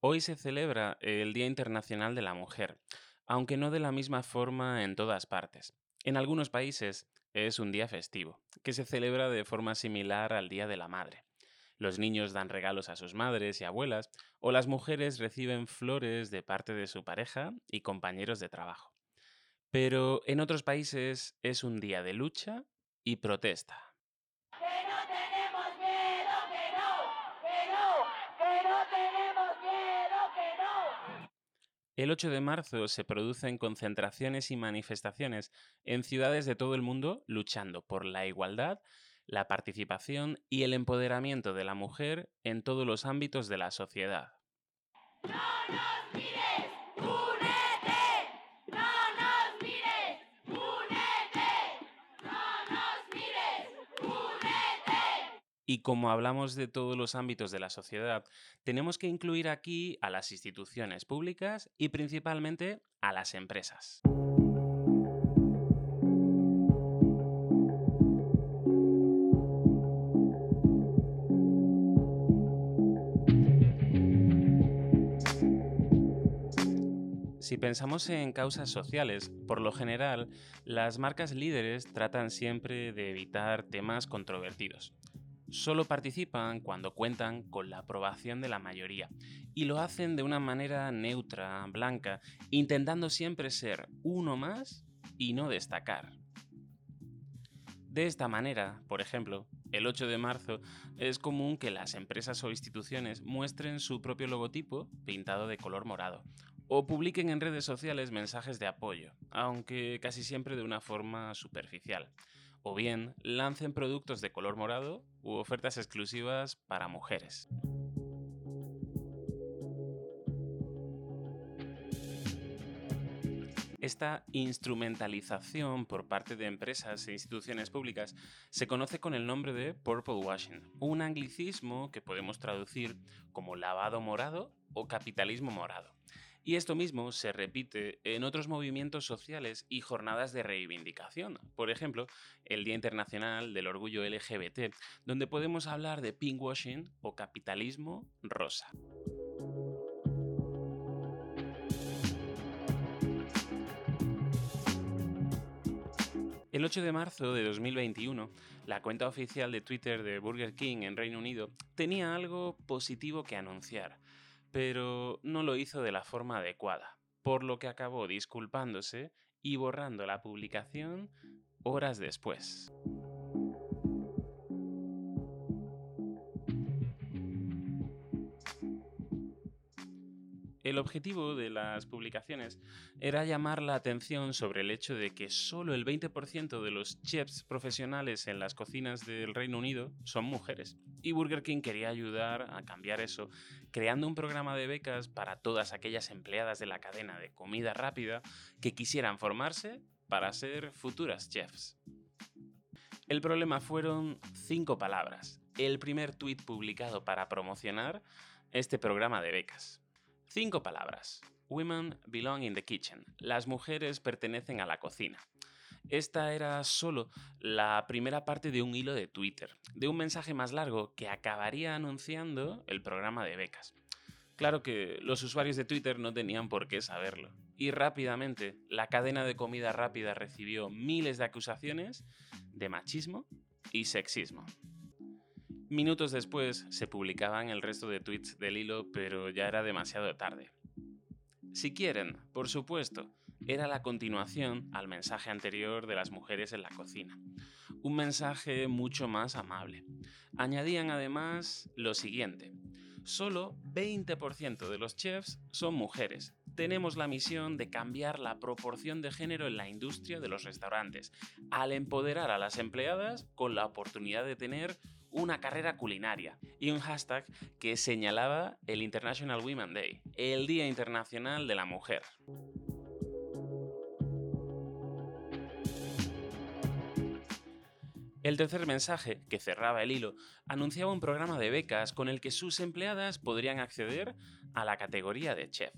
Hoy se celebra el Día Internacional de la Mujer, aunque no de la misma forma en todas partes. En algunos países es un día festivo, que se celebra de forma similar al Día de la Madre. Los niños dan regalos a sus madres y abuelas, o las mujeres reciben flores de parte de su pareja y compañeros de trabajo. Pero en otros países es un día de lucha y protesta. El 8 de marzo se producen concentraciones y manifestaciones en ciudades de todo el mundo luchando por la igualdad, la participación y el empoderamiento de la mujer en todos los ámbitos de la sociedad. Y como hablamos de todos los ámbitos de la sociedad, tenemos que incluir aquí a las instituciones públicas y principalmente a las empresas. Si pensamos en causas sociales, por lo general, las marcas líderes tratan siempre de evitar temas controvertidos solo participan cuando cuentan con la aprobación de la mayoría y lo hacen de una manera neutra, blanca, intentando siempre ser uno más y no destacar. De esta manera, por ejemplo, el 8 de marzo es común que las empresas o instituciones muestren su propio logotipo pintado de color morado o publiquen en redes sociales mensajes de apoyo, aunque casi siempre de una forma superficial o bien lancen productos de color morado u ofertas exclusivas para mujeres. Esta instrumentalización por parte de empresas e instituciones públicas se conoce con el nombre de purple washing, un anglicismo que podemos traducir como lavado morado o capitalismo morado. Y esto mismo se repite en otros movimientos sociales y jornadas de reivindicación. Por ejemplo, el Día Internacional del Orgullo LGBT, donde podemos hablar de pinkwashing o capitalismo rosa. El 8 de marzo de 2021, la cuenta oficial de Twitter de Burger King en Reino Unido tenía algo positivo que anunciar pero no lo hizo de la forma adecuada, por lo que acabó disculpándose y borrando la publicación horas después. El objetivo de las publicaciones era llamar la atención sobre el hecho de que solo el 20% de los chefs profesionales en las cocinas del Reino Unido son mujeres. Y Burger King quería ayudar a cambiar eso, creando un programa de becas para todas aquellas empleadas de la cadena de comida rápida que quisieran formarse para ser futuras chefs. El problema fueron cinco palabras. El primer tuit publicado para promocionar este programa de becas. Cinco palabras. Women belong in the kitchen. Las mujeres pertenecen a la cocina. Esta era solo la primera parte de un hilo de Twitter, de un mensaje más largo que acabaría anunciando el programa de becas. Claro que los usuarios de Twitter no tenían por qué saberlo. Y rápidamente, la cadena de comida rápida recibió miles de acusaciones de machismo y sexismo. Minutos después se publicaban el resto de tweets del hilo, pero ya era demasiado tarde. Si quieren, por supuesto, era la continuación al mensaje anterior de las mujeres en la cocina. Un mensaje mucho más amable. Añadían además lo siguiente. Solo 20% de los chefs son mujeres. Tenemos la misión de cambiar la proporción de género en la industria de los restaurantes, al empoderar a las empleadas con la oportunidad de tener una carrera culinaria y un hashtag que señalaba el International Women Day, el Día Internacional de la Mujer. El tercer mensaje, que cerraba el hilo, anunciaba un programa de becas con el que sus empleadas podrían acceder a la categoría de chef.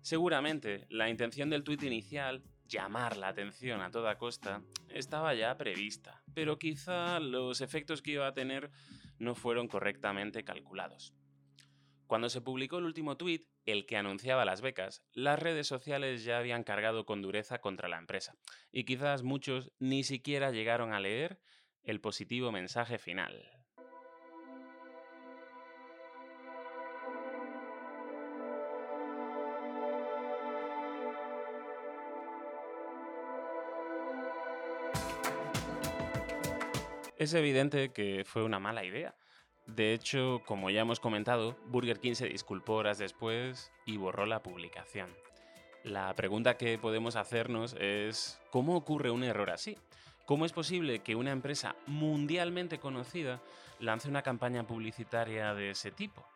Seguramente, la intención del tuit inicial llamar la atención a toda costa estaba ya prevista, pero quizá los efectos que iba a tener no fueron correctamente calculados. Cuando se publicó el último tuit, el que anunciaba las becas, las redes sociales ya habían cargado con dureza contra la empresa, y quizás muchos ni siquiera llegaron a leer el positivo mensaje final. Es evidente que fue una mala idea. De hecho, como ya hemos comentado, Burger King se disculpó horas después y borró la publicación. La pregunta que podemos hacernos es, ¿cómo ocurre un error así? ¿Cómo es posible que una empresa mundialmente conocida lance una campaña publicitaria de ese tipo?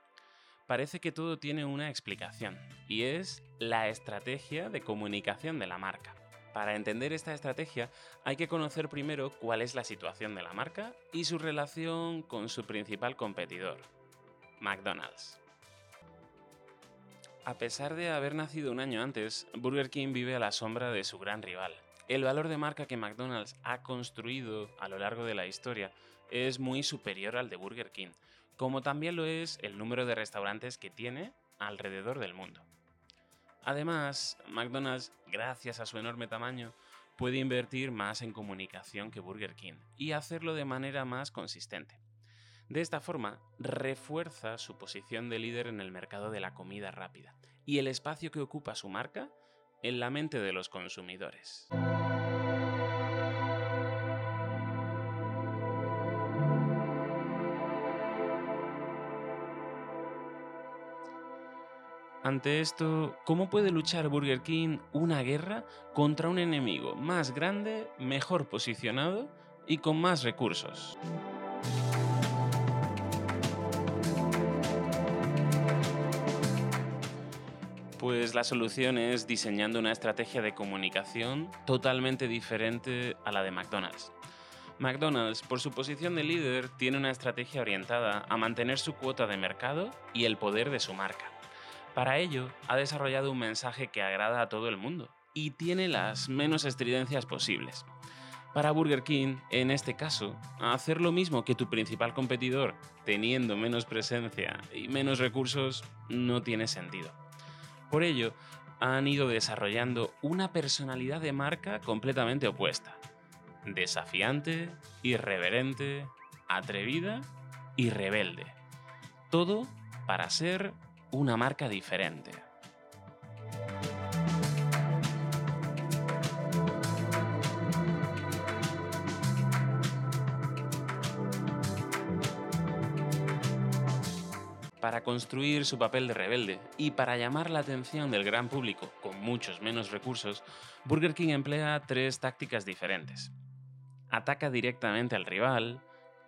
Parece que todo tiene una explicación, y es la estrategia de comunicación de la marca. Para entender esta estrategia hay que conocer primero cuál es la situación de la marca y su relación con su principal competidor, McDonald's. A pesar de haber nacido un año antes, Burger King vive a la sombra de su gran rival. El valor de marca que McDonald's ha construido a lo largo de la historia es muy superior al de Burger King, como también lo es el número de restaurantes que tiene alrededor del mundo. Además, McDonald's, gracias a su enorme tamaño, puede invertir más en comunicación que Burger King y hacerlo de manera más consistente. De esta forma, refuerza su posición de líder en el mercado de la comida rápida y el espacio que ocupa su marca en la mente de los consumidores. Ante esto, ¿cómo puede luchar Burger King una guerra contra un enemigo más grande, mejor posicionado y con más recursos? Pues la solución es diseñando una estrategia de comunicación totalmente diferente a la de McDonald's. McDonald's, por su posición de líder, tiene una estrategia orientada a mantener su cuota de mercado y el poder de su marca. Para ello, ha desarrollado un mensaje que agrada a todo el mundo y tiene las menos estridencias posibles. Para Burger King, en este caso, hacer lo mismo que tu principal competidor, teniendo menos presencia y menos recursos, no tiene sentido. Por ello, han ido desarrollando una personalidad de marca completamente opuesta. Desafiante, irreverente, atrevida y rebelde. Todo para ser una marca diferente. Para construir su papel de rebelde y para llamar la atención del gran público con muchos menos recursos, Burger King emplea tres tácticas diferentes. Ataca directamente al rival,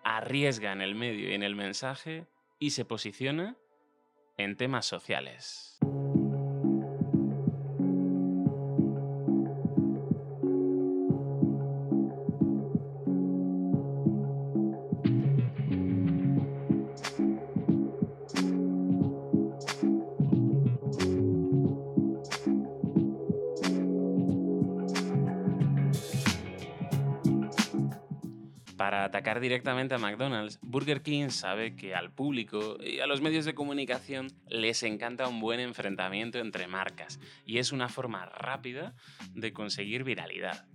arriesga en el medio y en el mensaje y se posiciona en temas sociales. Para atacar directamente a McDonald's, Burger King sabe que al público y a los medios de comunicación les encanta un buen enfrentamiento entre marcas y es una forma rápida de conseguir viralidad.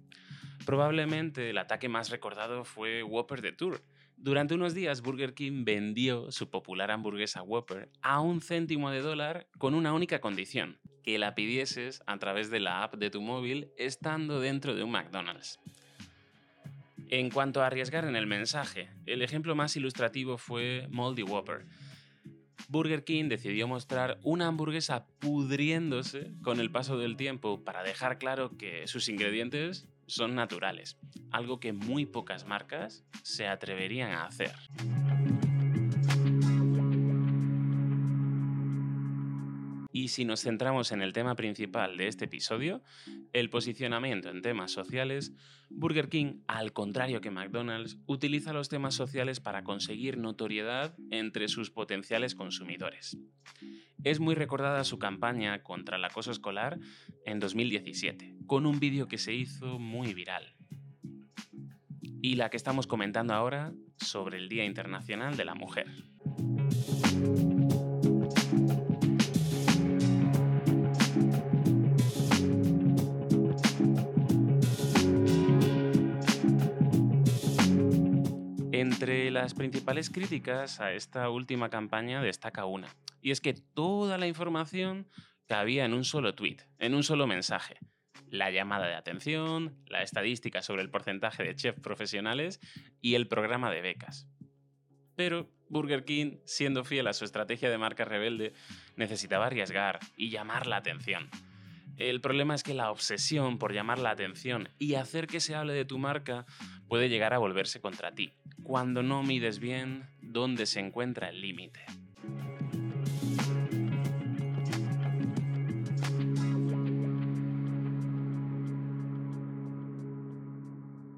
Probablemente el ataque más recordado fue Whopper de Tour. Durante unos días Burger King vendió su popular hamburguesa Whopper a un céntimo de dólar con una única condición, que la pidieses a través de la app de tu móvil estando dentro de un McDonald's. En cuanto a arriesgar en el mensaje, el ejemplo más ilustrativo fue Moldy Whopper. Burger King decidió mostrar una hamburguesa pudriéndose con el paso del tiempo para dejar claro que sus ingredientes son naturales, algo que muy pocas marcas se atreverían a hacer. Y si nos centramos en el tema principal de este episodio, el posicionamiento en temas sociales, Burger King, al contrario que McDonald's, utiliza los temas sociales para conseguir notoriedad entre sus potenciales consumidores. Es muy recordada su campaña contra el acoso escolar en 2017, con un vídeo que se hizo muy viral. Y la que estamos comentando ahora sobre el Día Internacional de la Mujer. Entre las principales críticas a esta última campaña destaca una, y es que toda la información cabía en un solo tweet, en un solo mensaje. La llamada de atención, la estadística sobre el porcentaje de chefs profesionales y el programa de becas. Pero Burger King, siendo fiel a su estrategia de marca rebelde, necesitaba arriesgar y llamar la atención. El problema es que la obsesión por llamar la atención y hacer que se hable de tu marca puede llegar a volverse contra ti, cuando no mides bien dónde se encuentra el límite.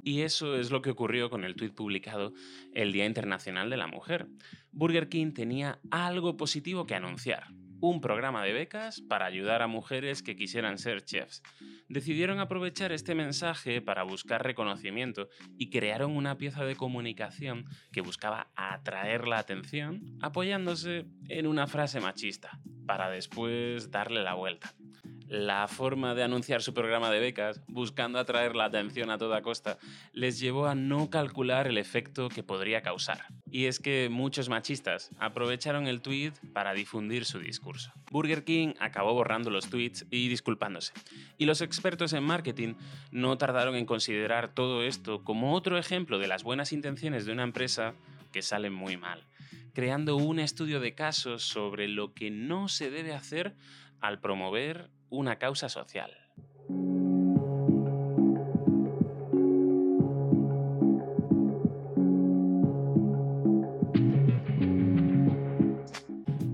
Y eso es lo que ocurrió con el tuit publicado el Día Internacional de la Mujer. Burger King tenía algo positivo que anunciar, un programa de becas para ayudar a mujeres que quisieran ser chefs. Decidieron aprovechar este mensaje para buscar reconocimiento y crearon una pieza de comunicación que buscaba atraer la atención apoyándose en una frase machista, para después darle la vuelta la forma de anunciar su programa de becas, buscando atraer la atención a toda costa, les llevó a no calcular el efecto que podría causar. Y es que muchos machistas aprovecharon el tweet para difundir su discurso. Burger King acabó borrando los tweets y disculpándose. Y los expertos en marketing no tardaron en considerar todo esto como otro ejemplo de las buenas intenciones de una empresa que salen muy mal, creando un estudio de casos sobre lo que no se debe hacer al promover una causa social.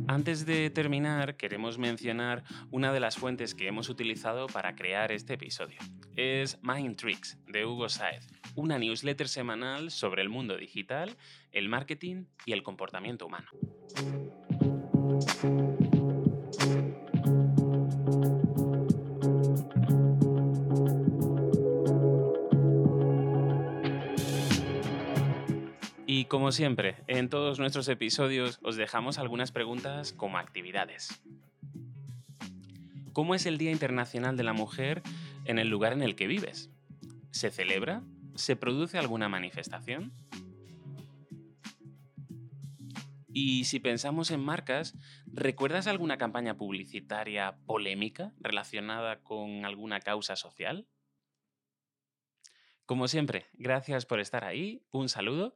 Antes de terminar, queremos mencionar una de las fuentes que hemos utilizado para crear este episodio. Es Mind Tricks, de Hugo Saez, una newsletter semanal sobre el mundo digital, el marketing y el comportamiento humano. Como siempre, en todos nuestros episodios os dejamos algunas preguntas como actividades. ¿Cómo es el Día Internacional de la Mujer en el lugar en el que vives? ¿Se celebra? ¿Se produce alguna manifestación? Y si pensamos en marcas, ¿recuerdas alguna campaña publicitaria polémica relacionada con alguna causa social? Como siempre, gracias por estar ahí, un saludo